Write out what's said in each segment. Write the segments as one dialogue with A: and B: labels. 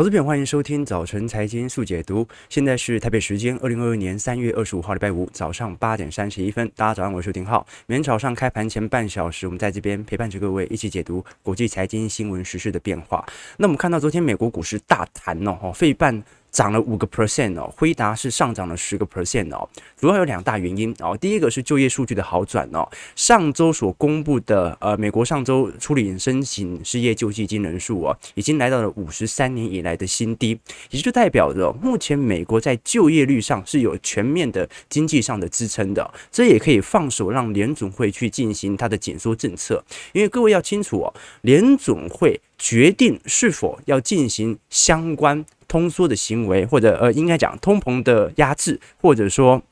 A: 投资品，欢迎收听早晨财经速解读。现在是台北时间二零二二年三月二十五号礼拜五早上八点三十一分。大家早上好，我是丁浩。每天早上开盘前半小时，我们在这边陪伴着各位一起解读国际财经新闻时事的变化。那我们看到昨天美国股市大谈哦，费半。涨了五个 percent 哦，辉达是上涨了十个 percent 哦，主要有两大原因哦。第一个是就业数据的好转哦，上周所公布的呃，美国上周处理申请失业救济金人数哦，已经来到了五十三年以来的新低，也就代表着目前美国在就业率上是有全面的经济上的支撑的，这也可以放手让联总会去进行它的紧缩政策，因为各位要清楚哦，联总会决定是否要进行相关。通缩的行为，或者呃，应该讲通膨的压制，或者说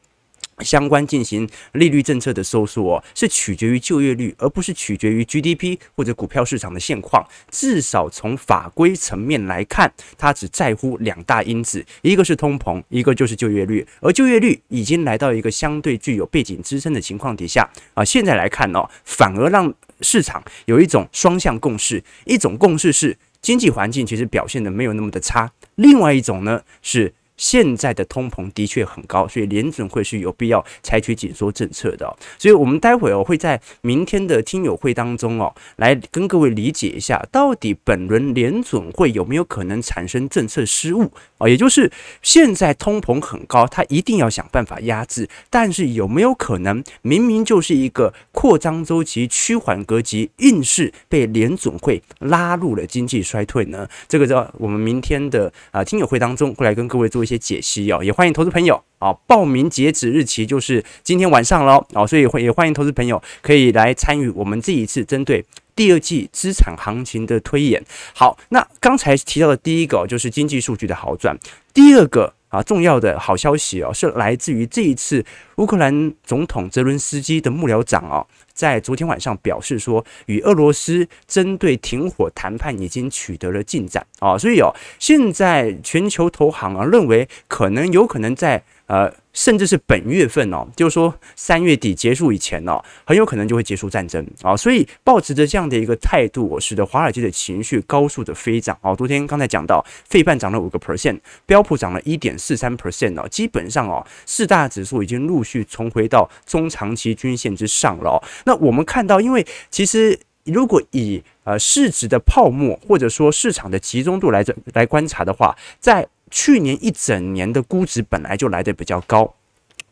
A: 相关进行利率政策的收缩哦，是取决于就业率，而不是取决于 GDP 或者股票市场的现况。至少从法规层面来看，它只在乎两大因子，一个是通膨，一个就是就业率。而就业率已经来到一个相对具有背景支撑的情况底下啊，现在来看哦，反而让市场有一种双向共识，一种共识是经济环境其实表现的没有那么的差。另外一种呢是。现在的通膨的确很高，所以联准会是有必要采取紧缩政策的。所以，我们待会儿会在明天的听友会当中哦，来跟各位理解一下，到底本轮联准会有没有可能产生政策失误啊？也就是现在通膨很高，他一定要想办法压制，但是有没有可能明明就是一个扩张周期趋缓格局，硬是被联准会拉入了经济衰退呢？这个在我们明天的啊听友会当中会来跟各位做些解析哦，也欢迎投资朋友啊，报名截止日期就是今天晚上喽哦，所以会也欢迎投资朋友可以来参与我们这一次针对第二季资产行情的推演。好，那刚才提到的第一个就是经济数据的好转，第二个啊重要的好消息哦，是来自于这一次乌克兰总统泽伦斯基的幕僚长哦。在昨天晚上表示说，与俄罗斯针对停火谈判已经取得了进展啊，所以哦，现在全球投行啊认为可能有可能在呃。甚至是本月份哦，就是说三月底结束以前哦，很有可能就会结束战争啊，所以抱持着这样的一个态度，使得华尔街的情绪高速的飞涨哦。昨天刚才讲到，费半涨了五个 percent，标普涨了一点四三 percent 哦，基本上哦，四大指数已经陆续重回到中长期均线之上了哦。那我们看到，因为其实如果以呃市值的泡沫或者说市场的集中度来这来观察的话，在去年一整年的估值本来就来的比较高。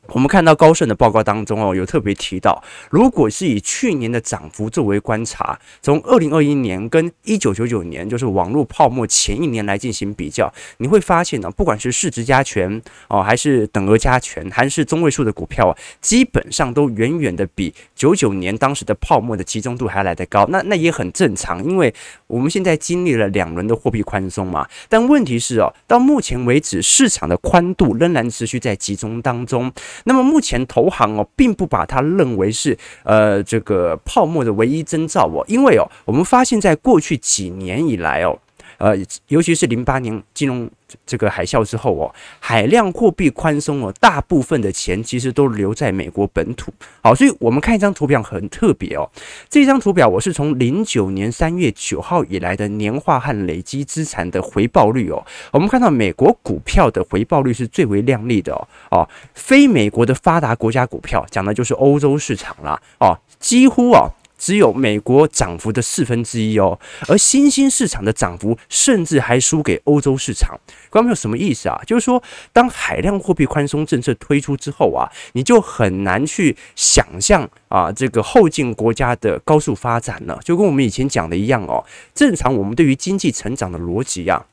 A: 我们看到高盛的报告当中哦，有特别提到，如果是以去年的涨幅作为观察，从二零二一年跟一九九九年，就是网络泡沫前一年来进行比较，你会发现呢，不管是市值加权哦，还是等额加权，还是中位数的股票，基本上都远远的比九九年当时的泡沫的集中度还来得高。那那也很正常，因为我们现在经历了两轮的货币宽松嘛。但问题是哦，到目前为止，市场的宽度仍然持续在集中当中。那么目前投行哦，并不把它认为是呃这个泡沫的唯一征兆哦，因为哦，我们发现在过去几年以来哦。呃，尤其是零八年金融这个海啸之后哦，海量货币宽松哦，大部分的钱其实都留在美国本土。好，所以我们看一张图表很特别哦。这张图表我是从零九年三月九号以来的年化和累积资产的回报率哦。我们看到美国股票的回报率是最为亮丽的哦。哦，非美国的发达国家股票讲的就是欧洲市场啦。哦，几乎哦。只有美国涨幅的四分之一哦，而新兴市场的涨幅甚至还输给欧洲市场。各位朋友，什么意思啊？就是说，当海量货币宽松政策推出之后啊，你就很难去想象啊，这个后进国家的高速发展了。就跟我们以前讲的一样哦，正常我们对于经济成长的逻辑啊，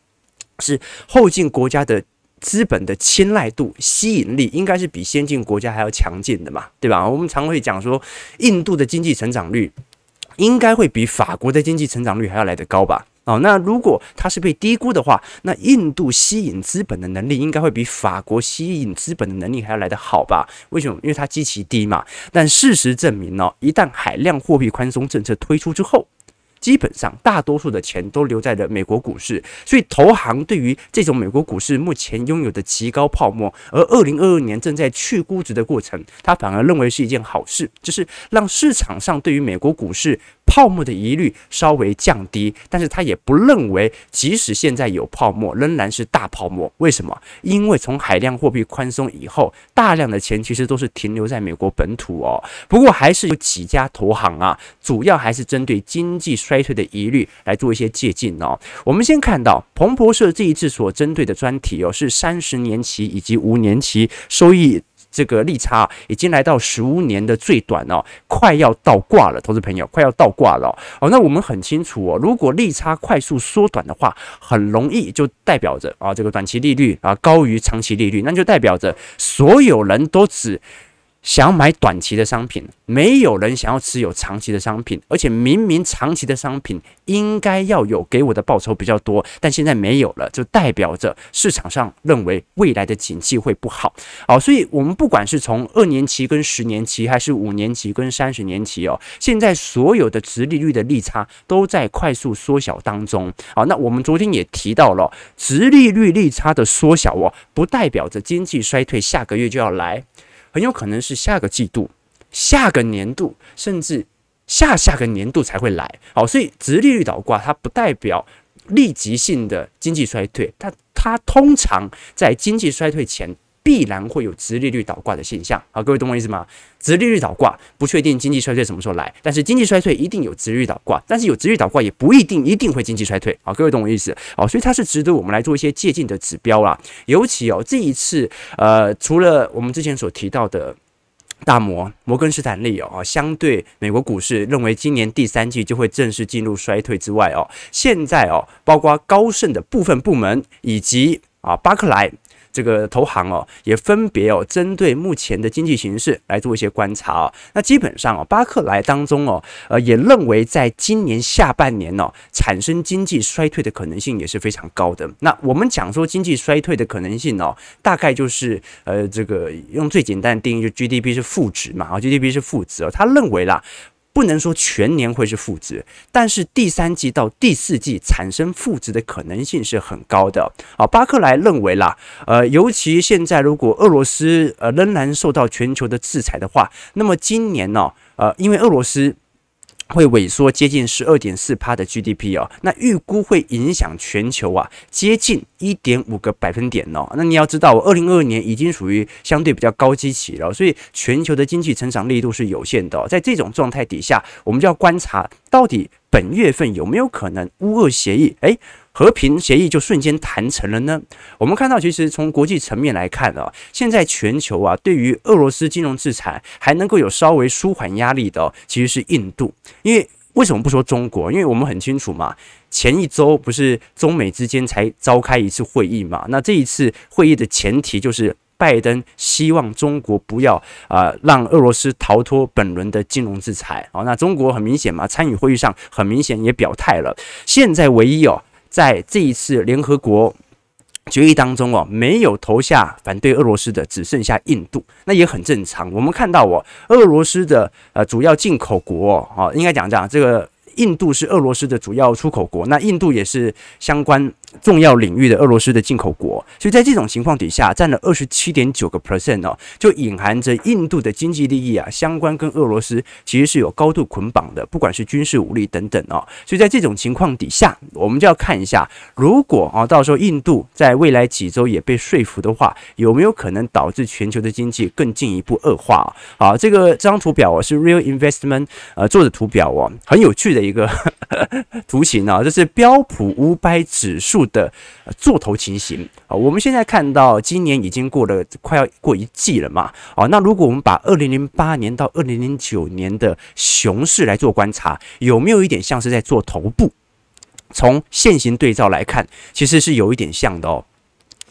A: 是后进国家的。资本的青睐度、吸引力应该是比先进国家还要强劲的嘛，对吧？我们常会讲说，印度的经济成长率应该会比法国的经济成长率还要来得高吧？哦，那如果它是被低估的话，那印度吸引资本的能力应该会比法国吸引资本的能力还要来得好吧？为什么？因为它基期低嘛。但事实证明呢，一旦海量货币宽松政策推出之后，基本上，大多数的钱都留在了美国股市，所以投行对于这种美国股市目前拥有的极高泡沫，而二零二二年正在去估值的过程，他反而认为是一件好事，就是让市场上对于美国股市泡沫的疑虑稍微降低，但是他也不认为，即使现在有泡沫，仍然是大泡沫。为什么？因为从海量货币宽松以后，大量的钱其实都是停留在美国本土哦。不过还是有几家投行啊，主要还是针对经济衰退的疑虑来做一些借鉴哦。我们先看到彭博社这一次所针对的专题哦，是三十年期以及五年期收益。这个利差已经来到十五年的最短哦，快要倒挂了，投资朋友快要倒挂了哦。那我们很清楚哦，如果利差快速缩短的话，很容易就代表着啊，这个短期利率啊高于长期利率，那就代表着所有人都只。想买短期的商品，没有人想要持有长期的商品，而且明明长期的商品应该要有给我的报酬比较多，但现在没有了，就代表着市场上认为未来的景气会不好。好，所以我们不管是从二年期跟十年期，还是五年期跟三十年期哦，现在所有的殖利率的利差都在快速缩小当中。好，那我们昨天也提到了，殖利率利差的缩小哦，不代表着经济衰退下个月就要来。很有可能是下个季度、下个年度，甚至下下个年度才会来。好，所以直利率倒挂它不代表立即性的经济衰退，它它通常在经济衰退前必然会有殖利率倒挂的现象。好，各位懂我意思吗？殖利率倒挂不确定经济衰退什么时候来，但是经济衰退一定有殖利率倒挂，但是有殖利率倒挂也不一定一定会经济衰退。好，各位懂我意思？好，所以它是值得我们来做一些借鉴的指标啦。尤其哦，这一次呃，除了我们之前所提到的。大摩摩根士丹利哦，相对美国股市认为今年第三季就会正式进入衰退之外哦，现在哦，包括高盛的部分部门以及啊巴克莱。这个投行哦，也分别哦，针对目前的经济形势来做一些观察哦。那基本上哦，巴克莱当中哦，呃，也认为在今年下半年哦，产生经济衰退的可能性也是非常高的。那我们讲说经济衰退的可能性哦，大概就是呃，这个用最简单的定义，就 GDP 是负值嘛，啊，GDP 是负值哦，他认为啦。不能说全年会是负值，但是第三季到第四季产生负值的可能性是很高的。啊，巴克莱认为啦，呃，尤其现在如果俄罗斯呃仍然受到全球的制裁的话，那么今年呢，呃，因为俄罗斯。会萎缩接近十二点四趴的 GDP 哦，那预估会影响全球啊接近一点五个百分点哦。那你要知道，我二零二二年已经属于相对比较高基期了，所以全球的经济成长力度是有限的。在这种状态底下，我们就要观察到底本月份有没有可能乌俄协议诶。和平协议就瞬间谈成了呢？我们看到，其实从国际层面来看啊，现在全球啊，对于俄罗斯金融制裁还能够有稍微舒缓压力的，其实是印度。因为为什么不说中国？因为我们很清楚嘛，前一周不是中美之间才召开一次会议嘛？那这一次会议的前提就是拜登希望中国不要啊让俄罗斯逃脱本轮的金融制裁。好，那中国很明显嘛，参与会议上很明显也表态了。现在唯一哦。在这一次联合国决议当中哦，没有投下反对俄罗斯的只剩下印度，那也很正常。我们看到哦，俄罗斯的呃主要进口国哦，应该讲讲这个。印度是俄罗斯的主要出口国，那印度也是相关重要领域的俄罗斯的进口国，所以在这种情况底下，占了二十七点九个 percent 哦，就隐含着印度的经济利益啊，相关跟俄罗斯其实是有高度捆绑的，不管是军事武力等等哦，所以在这种情况底下，我们就要看一下，如果啊到时候印度在未来几周也被说服的话，有没有可能导致全球的经济更进一步恶化？好，这个这张图表哦是 Real Investment 呃做的图表哦，很有趣的。一个 图形啊，这是标普五百指数的做头情形啊。我们现在看到，今年已经过了快要过一季了嘛。哦，那如果我们把二零零八年到二零零九年的熊市来做观察，有没有一点像是在做头部？从现行对照来看，其实是有一点像的哦。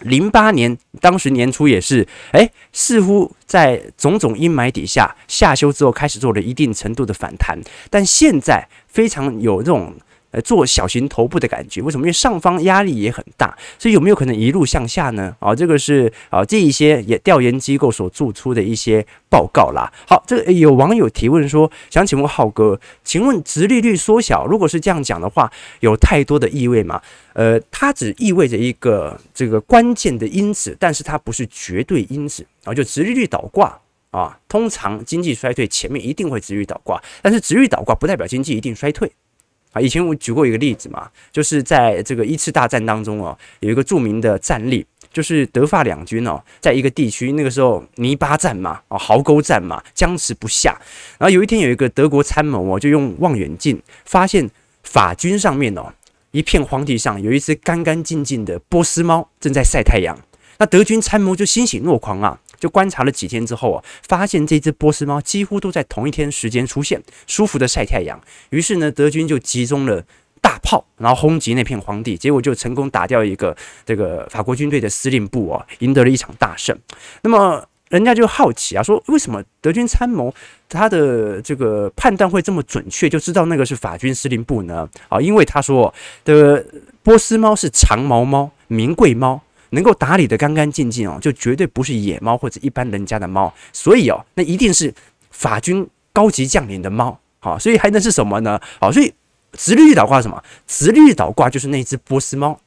A: 零八年当时年初也是，哎，似乎在种种阴霾底下下修之后，开始做了一定程度的反弹，但现在非常有这种。呃，做小型头部的感觉，为什么？因为上方压力也很大，所以有没有可能一路向下呢？啊，这个是啊，这一些也调研机构所做出的一些报告啦。好，这个有网友提问说，想请问浩哥，请问殖利率缩小，如果是这样讲的话，有太多的意味吗？呃，它只意味着一个这个关键的因子，但是它不是绝对因子啊，就殖利率倒挂。啊，通常经济衰退前面一定会殖利率倒挂，但是殖利率倒挂不代表经济一定衰退啊。以前我举过一个例子嘛，就是在这个一次大战当中哦，有一个著名的战例，就是德法两军哦，在一个地区那个时候泥巴战嘛，哦，壕沟战嘛，僵持不下。然后有一天有一个德国参谋哦，就用望远镜发现法军上面哦，一片荒地上有一只干干净净的波斯猫正在晒太阳。那德军参谋就欣喜若狂啊。就观察了几天之后啊，发现这只波斯猫几乎都在同一天时间出现，舒服的晒太阳。于是呢，德军就集中了大炮，然后轰击那片荒地，结果就成功打掉一个这个法国军队的司令部啊，赢得了一场大胜。那么人家就好奇啊，说为什么德军参谋他的这个判断会这么准确，就知道那个是法军司令部呢？啊，因为他说的波斯猫是长毛猫，名贵猫。能够打理得干干净净哦，就绝对不是野猫或者一般人家的猫，所以哦，那一定是法军高级将领的猫，好，所以还能是什么呢？好，所以直立倒挂是什么？直立倒挂就是那只波斯猫，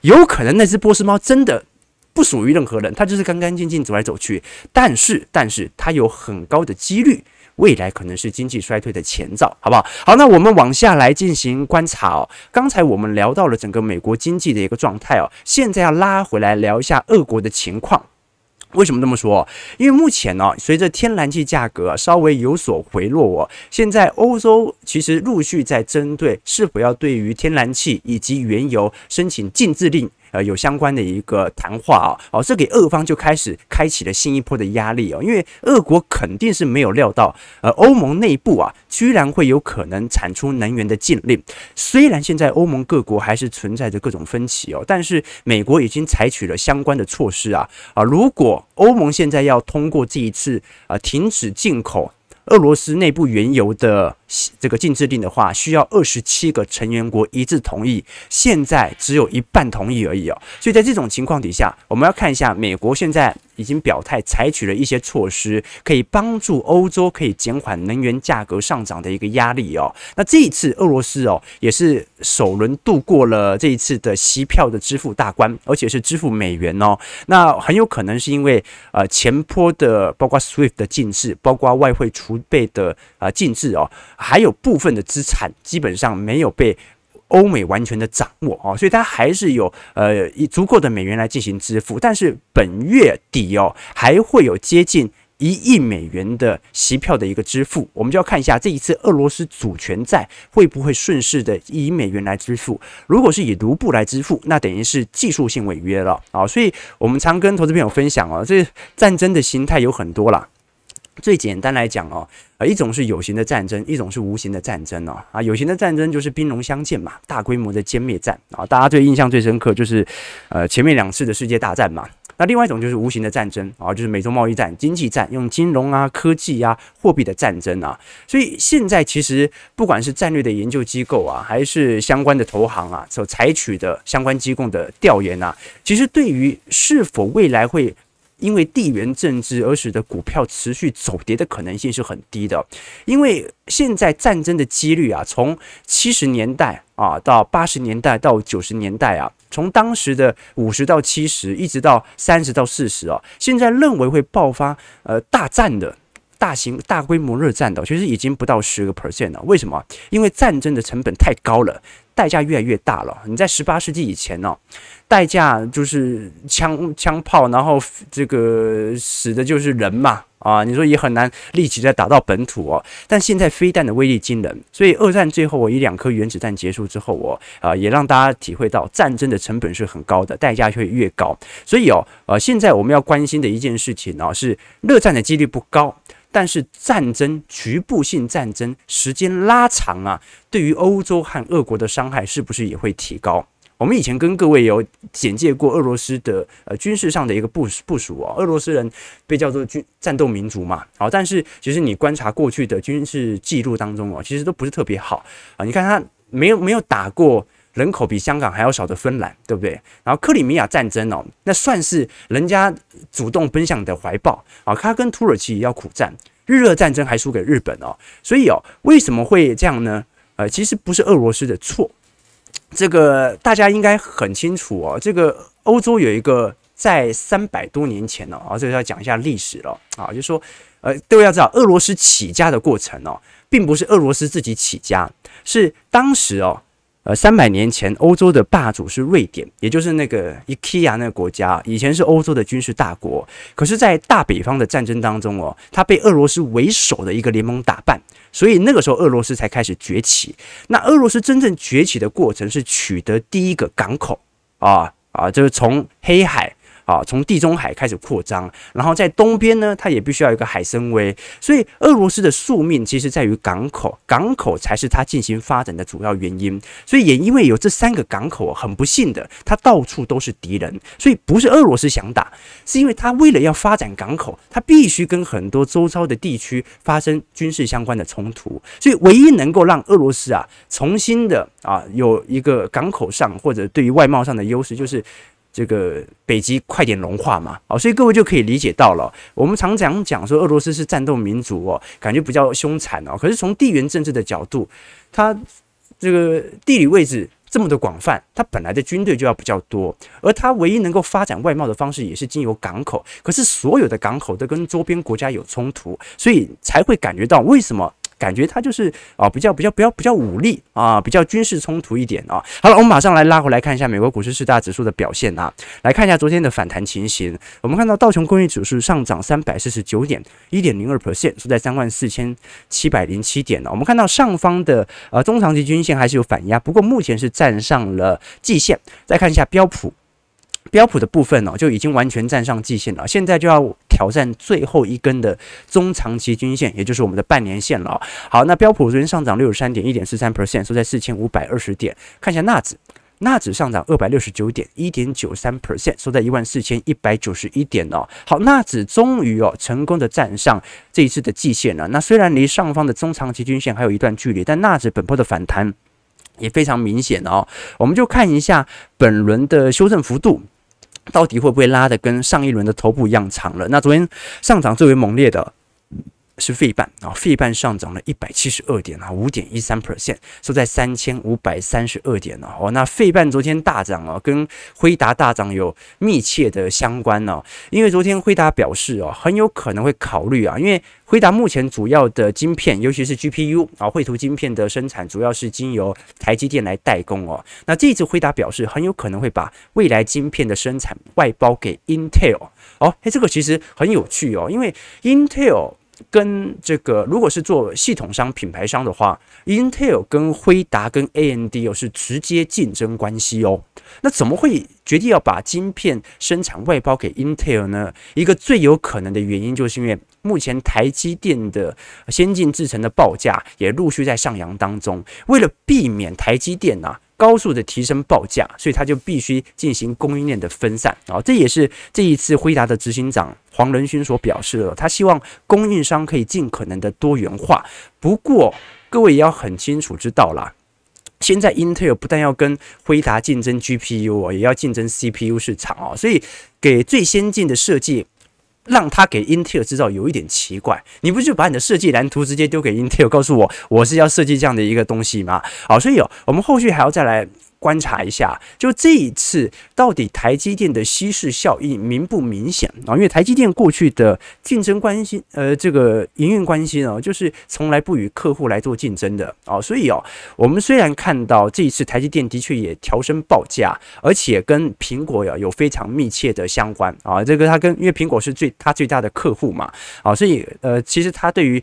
A: 有可能那只波斯猫真的不属于任何人，它就是干干净净走来走去，但是，但是它有很高的几率。未来可能是经济衰退的前兆，好不好？好，那我们往下来进行观察哦。刚才我们聊到了整个美国经济的一个状态哦，现在要拉回来聊一下俄国的情况。为什么这么说？因为目前呢，随着天然气价格稍微有所回落哦，现在欧洲其实陆续在针对是否要对于天然气以及原油申请禁制令。呃，有相关的一个谈话啊，哦，这给俄方就开始开启了新一波的压力哦，因为俄国肯定是没有料到，呃，欧盟内部啊，居然会有可能产出能源的禁令。虽然现在欧盟各国还是存在着各种分歧哦，但是美国已经采取了相关的措施啊啊，如果欧盟现在要通过这一次啊停止进口。俄罗斯内部原油的这个禁制令的话，需要二十七个成员国一致同意，现在只有一半同意而已哦。所以在这种情况底下，我们要看一下美国现在。已经表态采取了一些措施，可以帮助欧洲可以减缓能源价格上涨的一个压力哦。那这一次俄罗斯哦也是首轮度过了这一次的息票的支付大关，而且是支付美元哦。那很有可能是因为呃前坡的包括 SWIFT 的禁制，包括外汇储备的呃禁制哦，还有部分的资产基本上没有被。欧美完全的掌握哦，所以它还是有呃以足够的美元来进行支付，但是本月底哦还会有接近一亿美元的息票的一个支付，我们就要看一下这一次俄罗斯主权债会不会顺势的以美元来支付，如果是以卢布来支付，那等于是技术性违约了啊，所以我们常跟投资朋友分享哦，这战争的形态有很多啦。最简单来讲哦，呃，一种是有形的战争，一种是无形的战争哦。啊，有形的战争就是兵戎相见嘛，大规模的歼灭战啊，大家最印象最深刻就是，呃，前面两次的世界大战嘛。那另外一种就是无形的战争啊，就是美洲贸易战、经济战，用金融啊、科技啊、货币的战争啊。所以现在其实不管是战略的研究机构啊，还是相关的投行啊，所采取的相关机构的调研啊，其实对于是否未来会。因为地缘政治而使得股票持续走跌的可能性是很低的，因为现在战争的几率啊，从七十年代啊到八十年代到九十年代啊，从当时的五十到七十，一直到三十到四十啊，现在认为会爆发呃大战的大型大规模热战的，其实已经不到十个 percent 了。为什么？因为战争的成本太高了。代价越来越大了。你在十八世纪以前呢、哦，代价就是枪枪炮，然后这个死的就是人嘛啊！你说也很难立即再打到本土哦。但现在飞弹的威力惊人，所以二战最后我以两颗原子弹结束之后，我啊也让大家体会到战争的成本是很高的，代价会越高。所以哦，呃，现在我们要关心的一件事情呢、哦，是热战的几率不高。但是战争局部性战争时间拉长啊，对于欧洲和俄国的伤害是不是也会提高？我们以前跟各位有简介过俄罗斯的呃军事上的一个部部署啊，俄罗斯人被叫做军战斗民族嘛，好，但是其实你观察过去的军事记录当中哦，其实都不是特别好啊。你看他没有没有打过人口比香港还要少的芬兰，对不对？然后克里米亚战争哦，那算是人家主动奔向你的怀抱啊。他跟土耳其也要苦战，日俄战争还输给日本哦。所以哦，为什么会这样呢？呃，其实不是俄罗斯的错，这个大家应该很清楚哦。这个欧洲有一个在三百多年前呢，啊，这个要讲一下历史了啊，就是说。呃，各位要知道，俄罗斯起家的过程哦，并不是俄罗斯自己起家，是当时哦。呃，三百年前，欧洲的霸主是瑞典，也就是那个 IKEA 那个国家，以前是欧洲的军事大国。可是，在大北方的战争当中哦，它被俄罗斯为首的一个联盟打败，所以那个时候俄罗斯才开始崛起。那俄罗斯真正崛起的过程是取得第一个港口啊啊，就是从黑海。啊，从地中海开始扩张，然后在东边呢，它也必须要有一个海参崴，所以俄罗斯的宿命其实在于港口，港口才是它进行发展的主要原因。所以也因为有这三个港口，很不幸的，它到处都是敌人，所以不是俄罗斯想打，是因为它为了要发展港口，它必须跟很多周遭的地区发生军事相关的冲突，所以唯一能够让俄罗斯啊重新的啊有一个港口上或者对于外贸上的优势，就是。这个北极快点融化嘛，哦，所以各位就可以理解到了。我们常常讲说俄罗斯是战斗民族哦，感觉比较凶残哦。可是从地缘政治的角度，它这个地理位置这么的广泛，它本来的军队就要比较多，而它唯一能够发展外贸的方式也是经由港口。可是所有的港口都跟周边国家有冲突，所以才会感觉到为什么。感觉它就是啊，比较比较比较比较武力啊，比较军事冲突一点啊。好了，我们马上来拉回来看一下美国股市四大指数的表现啊，来看一下昨天的反弹情形。我们看到道琼工业指数上涨三百四十九点，一点零二 percent，收在三万四千七百零七点呢。我们看到上方的呃中长期均线还是有反压，不过目前是站上了季线。再看一下标普。标普的部分哦，就已经完全站上季线了，现在就要挑战最后一根的中长期均线，也就是我们的半年线了。好，那标普昨天上涨六十三点一点四三 percent，收在四千五百二十点。看一下纳指，纳指上涨二百六十九点一点九三 percent，收在一万四千一百九十一点哦。好，纳指终于哦成功的站上这一次的季线了。那虽然离上方的中长期均线还有一段距离，但纳指本波的反弹也非常明显哦。我们就看一下本轮的修正幅度。到底会不会拉的跟上一轮的头部一样长了？那昨天上涨最为猛烈的是费半啊，费半上涨了一百七十二点啊，五点一三 percent，收在三千五百三十二点哦。那费半昨天大涨啊，跟辉达大涨有密切的相关哦，因为昨天辉达表示哦，很有可能会考虑啊，因为。辉达目前主要的晶片，尤其是 GPU 啊，绘图晶片的生产主要是经由台积电来代工哦。那这次辉达表示，很有可能会把未来晶片的生产外包给 Intel 哦。诶，这个其实很有趣哦，因为 Intel。跟这个，如果是做系统商、品牌商的话，Intel 跟辉达跟 AMD 又是直接竞争关系哦。那怎么会决定要把晶片生产外包给 Intel 呢？一个最有可能的原因，就是因为目前台积电的先进制程的报价也陆续在上扬当中，为了避免台积电呐。高速的提升报价，所以他就必须进行供应链的分散啊，这也是这一次辉达的执行长黄仁勋所表示的，他希望供应商可以尽可能的多元化。不过，各位也要很清楚知道啦，现在英特尔不但要跟辉达竞争 GPU 也要竞争 CPU 市场啊，所以给最先进的设计。让他给 Intel 制造有一点奇怪，你不就把你的设计蓝图直接丢给 Intel，，告诉我我是要设计这样的一个东西吗？好，所以哦，我们后续还要再来。观察一下，就这一次到底台积电的稀释效应明不明显啊？因为台积电过去的竞争关系，呃，这个营运关系呢，就是从来不与客户来做竞争的啊。所以哦，我们虽然看到这一次台积电的确也调升报价，而且跟苹果呀有非常密切的相关啊。这个它跟因为苹果是最它最大的客户嘛啊，所以呃，其实它对于。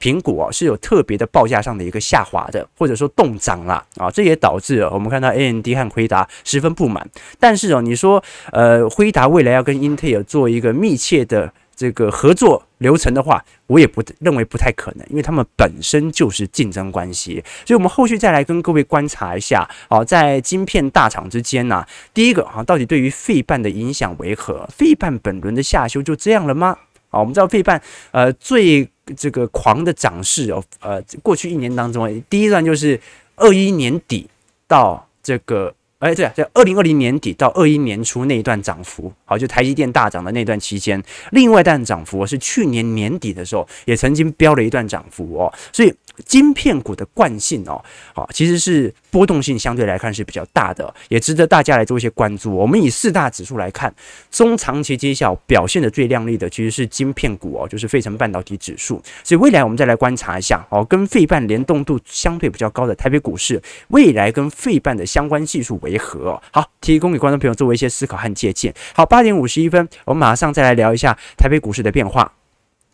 A: 苹果是有特别的报价上的一个下滑的，或者说冻涨啦啊，这也导致我们看到 AMD 和辉达十分不满。但是哦，你说呃，辉达未来要跟英特尔做一个密切的这个合作流程的话，我也不认为不太可能，因为他们本身就是竞争关系。所以，我们后续再来跟各位观察一下啊，在晶片大厂之间呢，第一个啊，到底对于费半的影响为何？费半本轮的下修就这样了吗？啊，我们知道费半呃最。这个狂的涨势哦，呃，过去一年当中，第一段就是二一年底到这个，哎，对啊，在二零二零年底到二一年初那一段涨幅，好，就台积电大涨的那段期间。另外一段涨幅是去年年底的时候，也曾经飙了一段涨幅哦。所以晶片股的惯性哦，啊，其实是波动性相对来看是比较大的，也值得大家来做一些关注。我们以四大指数来看，中长期绩效表现的最亮丽的其实是晶片股哦，就是费城半导体指数。所以未来我们再来观察一下哦，跟费半联动度相对比较高的台北股市，未来跟费半的相关系数为何？好，提供给观众朋友作为一些思考和借鉴。好，八点五十一分，我们马上再来聊一下台北股市的变化。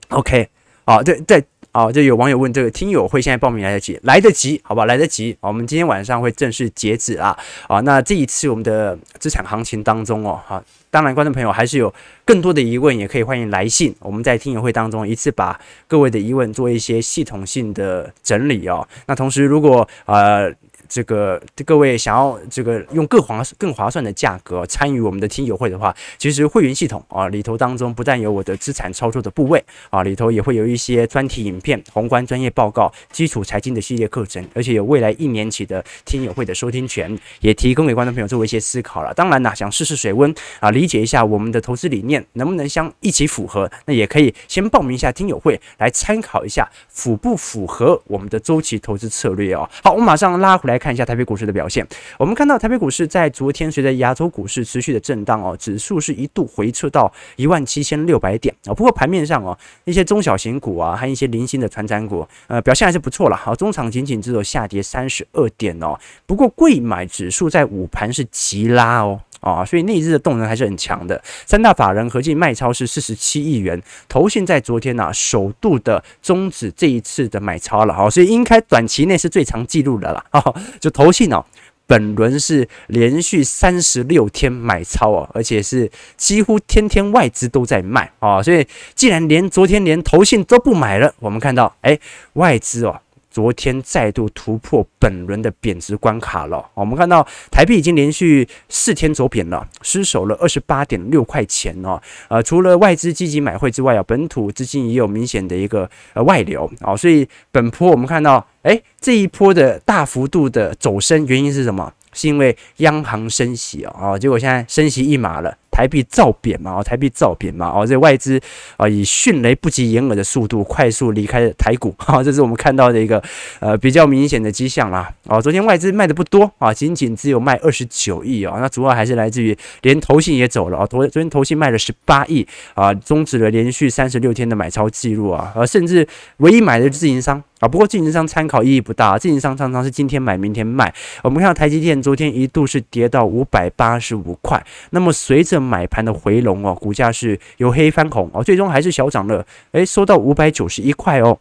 A: OK，好，对对。好，就有网友问这个听友会现在报名来得及？来得及，好吧，来得及。我们今天晚上会正式截止啊。啊，那这一次我们的资产行情当中哦，好，当然观众朋友还是有更多的疑问，也可以欢迎来信。我们在听友会当中一次把各位的疑问做一些系统性的整理哦。那同时，如果呃。这个各位想要这个用更划更划算的价格参与我们的听友会的话，其实会员系统啊里头当中不但有我的资产操作的部位啊，里头也会有一些专题影片、宏观专业报告、基础财经的系列课程，而且有未来一年期的听友会的收听权，也提供给观众朋友作为一些思考了。当然啦，想试试水温啊，理解一下我们的投资理念能不能相一起符合，那也可以先报名一下听友会来参考一下符不符合我们的周期投资策略哦。好，我马上拉回来。看一下台北股市的表现，我们看到台北股市在昨天随着亚洲股市持续的震荡哦，指数是一度回撤到一万七千六百点啊。不过盘面上哦，一些中小型股啊，还有一些零星的传产股，呃，表现还是不错了。好，中场仅仅只有下跌三十二点哦。不过贵买指数在午盘是急拉哦。啊，所以内资的动能还是很强的。三大法人合计卖超是四十七亿元，投信在昨天呢、啊、首度的终止这一次的买超了哈，所以应该短期内是最长记录的了啊。就投信哦，本轮是连续三十六天买超哦，而且是几乎天天外资都在卖啊。所以既然连昨天连投信都不买了，我们看到哎，外资哦。昨天再度突破本轮的贬值关卡了。我们看到台币已经连续四天走贬了，失守了二十八点六块钱哦。呃，除了外资积极买汇之外啊，本土资金也有明显的一个呃外流啊。所以本波我们看到，哎，这一波的大幅度的走升，原因是什么？是因为央行升息啊，结果现在升息一码了。台币造贬嘛，哦，台币造贬嘛，哦，这外资啊以迅雷不及掩耳的速度快速离开台股，哈，这是我们看到的一个呃比较明显的迹象啦。哦，昨天外资卖的不多啊，仅仅只有卖二十九亿哦，那主要还是来自于连投信也走了啊，昨昨天投信卖了十八亿啊，终止了连续三十六天的买超记录啊，而甚至唯一买的自营商。啊，不过自营商参考意义不大，自营商常常是今天买明天卖。我们看到台积电昨天一度是跌到五百八十五块，那么随着买盘的回笼哦，股价是由黑翻红哦，最终还是小涨了，诶，收到五百九十一块哦。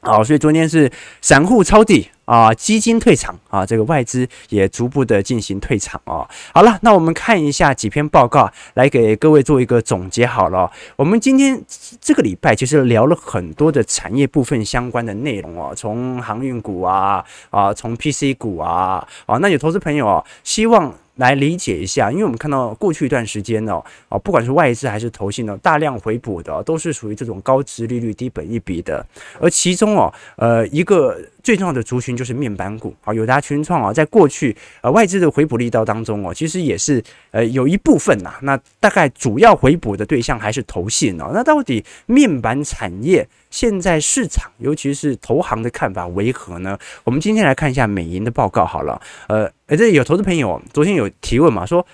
A: 好，所以昨天是散户抄底啊，基金退场啊，这个外资也逐步的进行退场啊。好了，那我们看一下几篇报告，来给各位做一个总结。好了，我们今天这个礼拜其实聊了很多的产业部分相关的内容哦，从航运股啊啊，从 PC 股啊啊，那有投资朋友啊，希望。来理解一下，因为我们看到过去一段时间呢，啊，不管是外资还是投信呢，大量回补的都是属于这种高值利率、低本一比的，而其中哦，呃，一个。最重要的族群就是面板股啊，友达、群创啊，在过去呃外资的回补力道当中哦，其实也是呃有一部分呐。那大概主要回补的对象还是投信哦。那到底面板产业现在市场，尤其是投行的看法为何呢？我们今天来看一下美银的报告好了。呃，诶，这有投资朋友昨天有提问嘛，说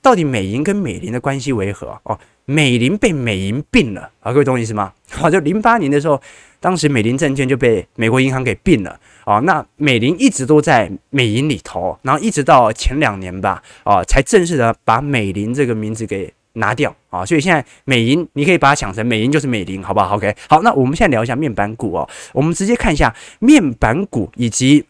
A: 到底美银跟美林的关系为何？哦，美林被美银并了啊，各位懂我意思吗？好，就零八年的时候。当时美林证券就被美国银行给并了啊，那美林一直都在美银里头，然后一直到前两年吧啊，才正式的把美林这个名字给拿掉啊，所以现在美银你可以把它想成美银就是美林，好不好？OK，好，那我们现在聊一下面板股哦，我们直接看一下面板股以及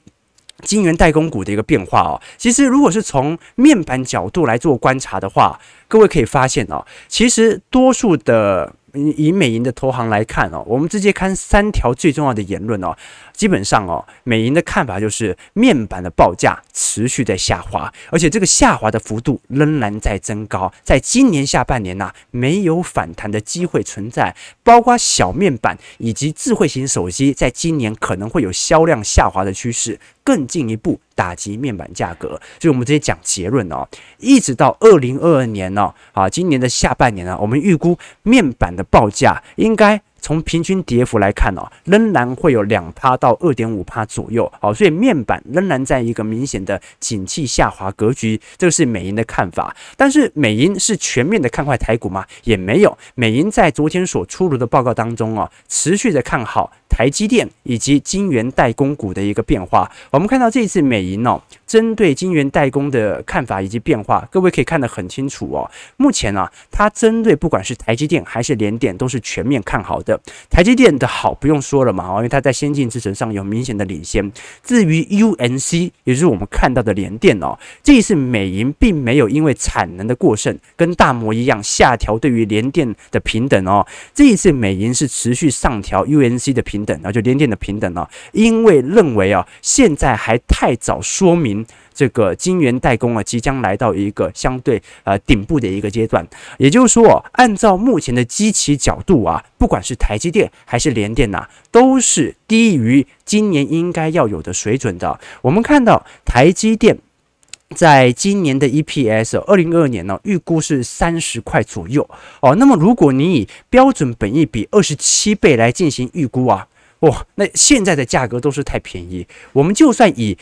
A: 晶圆代工股的一个变化哦。其实如果是从面板角度来做观察的话，各位可以发现哦，其实多数的。以美银的投行来看哦，我们直接看三条最重要的言论哦。基本上哦，美银的看法就是面板的报价持续在下滑，而且这个下滑的幅度仍然在增高。在今年下半年呐、没有反弹的机会存在，包括小面板以及智慧型手机，在今年可能会有销量下滑的趋势，更进一步打击面板价格。所以，我们直接讲结论哦，一直到二零二二年呢，啊，今年的下半年呢，我们预估面板的报价应该。从平均跌幅来看哦，仍然会有两趴到二点五趴左右。好，所以面板仍然在一个明显的景气下滑格局，这个是美银的看法。但是美银是全面的看坏台股吗？也没有。美银在昨天所出炉的报告当中哦，持续的看好。台积电以及晶圆代工股的一个变化，我们看到这一次美银哦，针对晶圆代工的看法以及变化，各位可以看得很清楚哦。目前、啊，它针对不管是台积电还是联电，都是全面看好的。台积电的好不用说了嘛，因为它在先进制程上有明显的领先。至于 U N C，也就是我们看到的联电哦，这一次美银并没有因为产能的过剩跟大摩一样下调对于联电的平等哦，这一次美银是持续上调 U N C 的。平等啊，就联电的平等哦，因为认为啊，现在还太早说明这个晶圆代工啊，即将来到一个相对呃顶部的一个阶段。也就是说，按照目前的基期角度啊，不管是台积电还是联电呐，都是低于今年应该要有的水准的。我们看到台积电。在今年的 EPS，二零二二年呢，预估是三十块左右哦。那么，如果你以标准本益比二十七倍来进行预估啊，哇，那现在的价格都是太便宜。我们就算以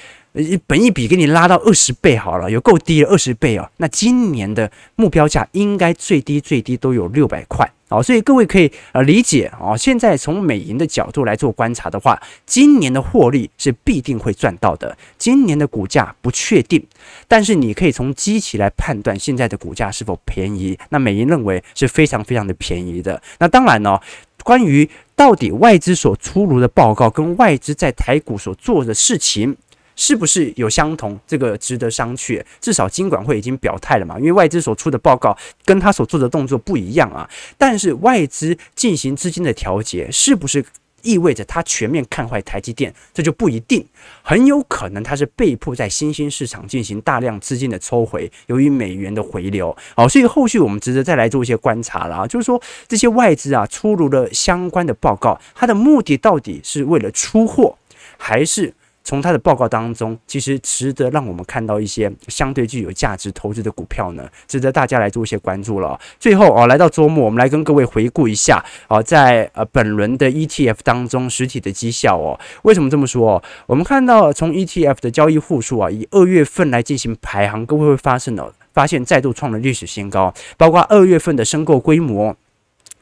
A: 本一笔给你拉到二十倍好了，有够低了二十倍哦。那今年的目标价应该最低最低都有六百块。好，所以各位可以呃理解哦。现在从美银的角度来做观察的话，今年的获利是必定会赚到的。今年的股价不确定，但是你可以从基期来判断现在的股价是否便宜。那美银认为是非常非常的便宜的。那当然呢，关于到底外资所出炉的报告跟外资在台股所做的事情。是不是有相同？这个值得商榷。至少金管会已经表态了嘛，因为外资所出的报告跟他所做的动作不一样啊。但是外资进行资金的调节，是不是意味着他全面看坏台积电？这就不一定，很有可能他是被迫在新兴市场进行大量资金的抽回，由于美元的回流。好，所以后续我们值得再来做一些观察了啊。就是说这些外资啊出炉了相关的报告，它的目的到底是为了出货，还是？从他的报告当中，其实值得让我们看到一些相对具有价值投资的股票呢，值得大家来做一些关注了。最后啊，来到周末，我们来跟各位回顾一下啊，在呃本轮的 ETF 当中实体的绩效哦。为什么这么说？我们看到从 ETF 的交易户数啊，以二月份来进行排行，各位会发现呢，发现再度创了历史新高，包括二月份的申购规模。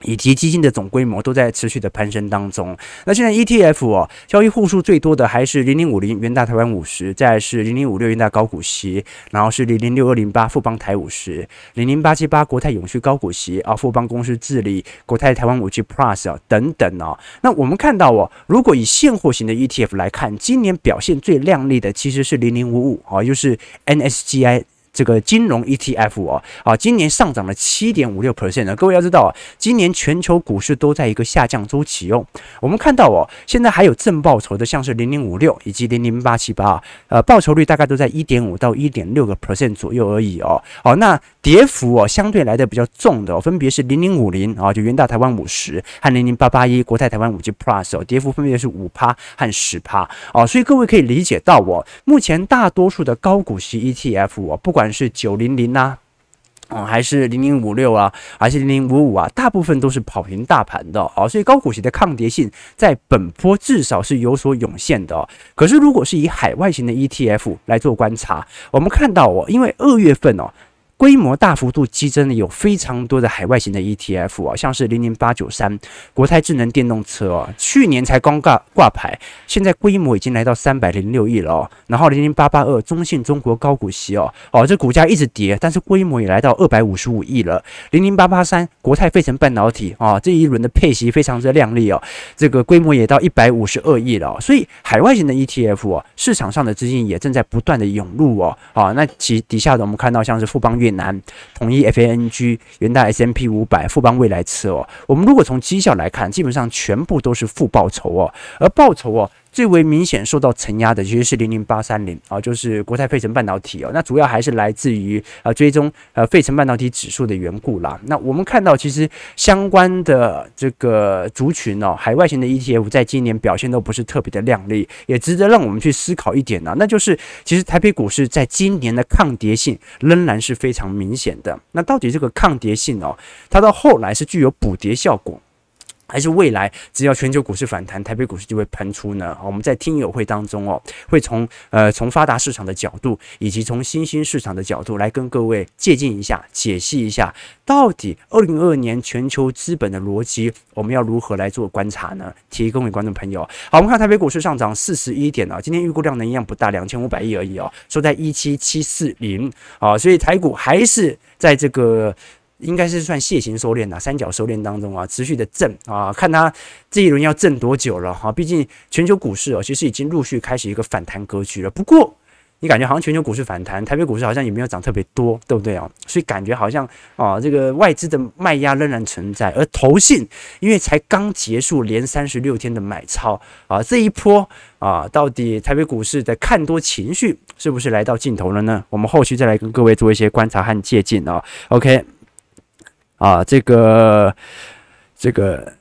A: 以及基金的总规模都在持续的攀升当中。那现在 ETF 哦，交易户数最多的还是零零五零元大台湾五十，再是零零五六元大高股息，然后是零零六二零八富邦台五十，零零八七八国泰永续高股息啊，富邦公司治理，国泰台湾五 G Plus 啊等等哦。那我们看到哦，如果以现货型的 ETF 来看，今年表现最亮丽的其实是零零五五啊，就是 NSGI。这个金融 ETF 哦，啊，今年上涨了七点五六 percent 呢。各位要知道啊，今年全球股市都在一个下降周期哦。我们看到哦，现在还有正报酬的，像是零零五六以及零零八七八，呃，报酬率大概都在一点五到一点六个 percent 左右而已哦。好，那跌幅哦，相对来的比较重的哦，分别是零零五零啊，就元大台湾五十和零零八八一国泰台湾五 G Plus 哦，跌幅分别是五趴和十趴哦。所以各位可以理解到哦，目前大多数的高股息 ETF 哦，不管管是九零零呐，哦，还是零零五六啊，还是零零五五啊，大部分都是跑赢大盘的哦，所以高股息的抗跌性在本波至少是有所涌现的哦。可是如果是以海外型的 ETF 来做观察，我们看到哦，因为二月份哦。规模大幅度激增的有非常多的海外型的 ETF 啊，像是零零八九三国泰智能电动车哦，去年才刚挂挂牌，现在规模已经来到三百零六亿了哦。然后零零八八二中信中国高股息哦，哦这股价一直跌，但是规模也来到二百五十五亿了。零零八八三国泰费城半导体啊，这一轮的配息非常之亮丽哦，这个规模也到一百五十二亿了哦。所以海外型的 ETF 哦，市场上的资金也正在不断的涌入哦。啊，那其底下的我们看到像是富邦越南统一 FANG、元大 S M P 五百、富邦未来车哦，我们如果从绩效来看，基本上全部都是负报酬哦，而报酬哦。最为明显受到承压的其实是零零八三零啊，就是国泰费城半导体哦。那主要还是来自于呃追踪呃费城半导体指数的缘故啦。那我们看到其实相关的这个族群哦，海外型的 ETF 在今年表现都不是特别的亮丽，也值得让我们去思考一点呢，那就是其实台北股市在今年的抗跌性仍然是非常明显的。那到底这个抗跌性哦，它到后来是具有补跌效果？还是未来只要全球股市反弹，台北股市就会喷出呢？我们在听友会当中哦，会从呃从发达市场的角度，以及从新兴市场的角度来跟各位借鉴一下，解析一下，到底二零二二年全球资本的逻辑，我们要如何来做观察呢？提供给观众朋友。好，我们看台北股市上涨四十一点啊，今天预估量能一样不大，两千五百亿而已哦，收在一七七四零啊，所以台股还是在这个。应该是算楔形收敛呐，三角收敛当中啊，持续的震啊，看它这一轮要震多久了哈。毕竟全球股市哦，其实已经陆续开始一个反弹格局了。不过你感觉好像全球股市反弹，台北股市好像也没有涨特别多，对不对啊？所以感觉好像啊，这个外资的卖压仍然存在，而投信因为才刚结束连三十六天的买超啊，这一波啊，到底台北股市的看多情绪是不是来到尽头了呢？我们后续再来跟各位做一些观察和借鉴啊。OK。啊，这个这个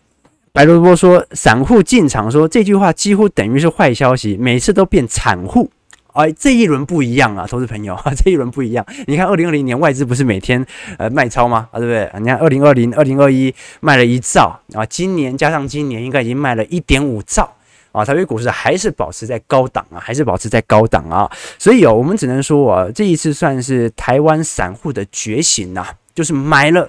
A: 白萝卜说，散户进场说这句话几乎等于是坏消息，每次都变产户。哎，这一轮不一样啊，投资朋友啊，这一轮不一样。你看，二零二零年外资不是每天呃卖超吗？啊，对不对？你看，二零二零、二零二一卖了一兆啊，今年加上今年应该已经卖了一点五兆啊。台北股市还是保持在高档啊，还是保持在高档啊。所以哦，我们只能说啊，这一次算是台湾散户的觉醒呐、就是买了。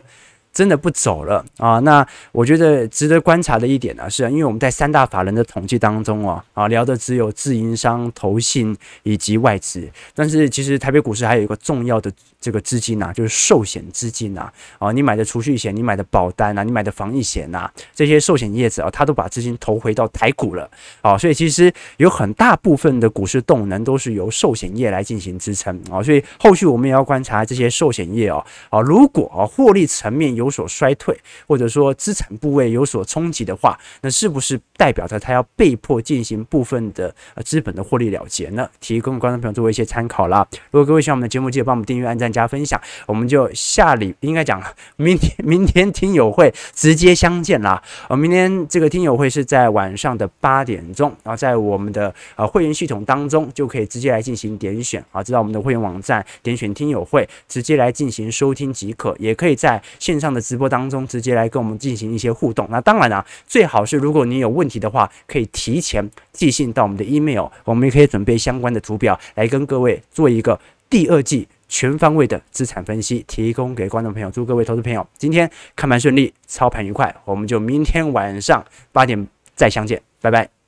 A: 真的不走了啊！那我觉得值得观察的一点呢，是因为我们在三大法人的统计当中啊啊聊的只有自营商、投信以及外资，但是其实台北股市还有一个重要的这个资金呐，就是寿险资金呐啊！你买的储蓄险、你买的保单呐、你买的防疫险呐，这些寿险业者啊，他都把资金投回到台股了啊！所以其实有很大部分的股市动能都是由寿险业来进行支撑啊！所以后续我们也要观察这些寿险业哦啊，如果啊获利层面有所衰退，或者说资产部位有所冲击的话，那是不是代表着它要被迫进行部分的资本的获利了结呢？提供观众朋友作为一些参考啦。如果各位喜欢我们的节目，记得帮我们订阅、按赞、加分享。我们就下礼应该讲 明天，明天听友会直接相见啦。呃，明天这个听友会是在晚上的八点钟，然后在我们的呃会员系统当中就可以直接来进行点选啊，知道我们的会员网站点选听友会，直接来进行收听即可，也可以在线上。的直播当中直接来跟我们进行一些互动，那当然啊，最好是如果你有问题的话，可以提前寄信到我们的 email，我们也可以准备相关的图表来跟各位做一个第二季全方位的资产分析，提供给观众朋友。祝各位投资朋友今天看盘顺利，操盘愉快，我们就明天晚上八点再相见，拜拜。